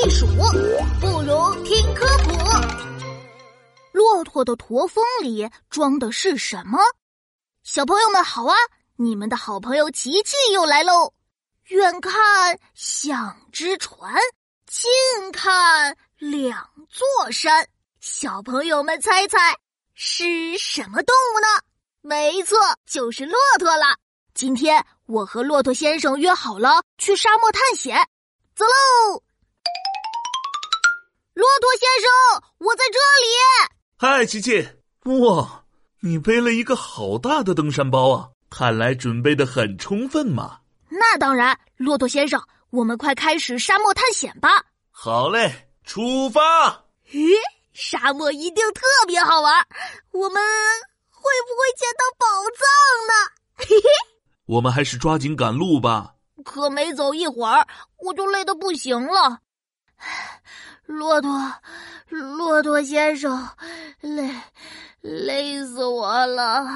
避暑，不如听科普。骆驼的驼峰里装的是什么？小朋友们好啊！你们的好朋友琪琪又来喽。远看像只船，近看两座山。小朋友们猜猜是什么动物呢？没错，就是骆驼了。今天我和骆驼先生约好了去沙漠探险，走喽！骆驼先生，我在这里。嗨，琪琪！哇，你背了一个好大的登山包啊！看来准备的很充分嘛。那当然，骆驼先生，我们快开始沙漠探险吧。好嘞，出发！咦，沙漠一定特别好玩，我们会不会捡到宝藏呢？嘿嘿，我们还是抓紧赶路吧。可没走一会儿，我就累得不行了。骆驼，骆驼先生，累，累死我了。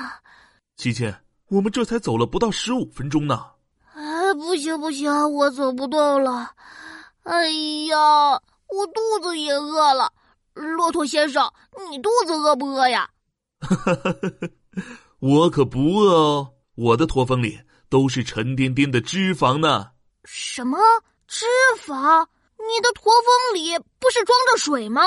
琪琪，我们这才走了不到十五分钟呢。哎，不行不行，我走不动了。哎呀，我肚子也饿了。骆驼先生，你肚子饿不饿呀？我可不饿哦，我的驼峰里都是沉甸甸的脂肪呢。什么脂肪？你的驼峰里不是装着水吗？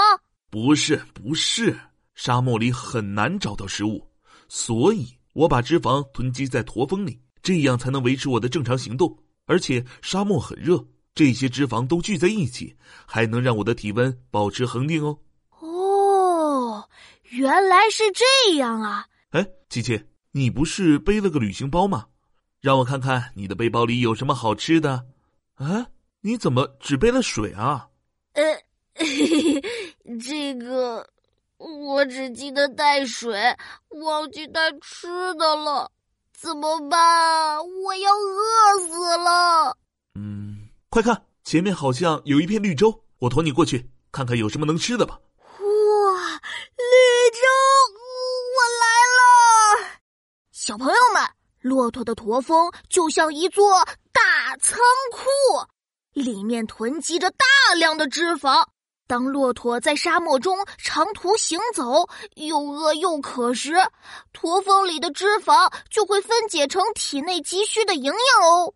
不是，不是，沙漠里很难找到食物，所以我把脂肪囤积在驼峰里，这样才能维持我的正常行动。而且沙漠很热，这些脂肪都聚在一起，还能让我的体温保持恒定哦。哦，原来是这样啊！哎，琪琪，你不是背了个旅行包吗？让我看看你的背包里有什么好吃的。啊？你怎么只背了水啊？呃，这个我只记得带水，忘记带吃的了，怎么办？我要饿死了。嗯，快看，前面好像有一片绿洲，我驮你过去，看看有什么能吃的吧。哇，绿洲，我来了！小朋友们，骆驼的驼峰就像一座大仓库。里面囤积着大量的脂肪。当骆驼在沙漠中长途行走，又饿又渴时，驼峰里的脂肪就会分解成体内急需的营养哦。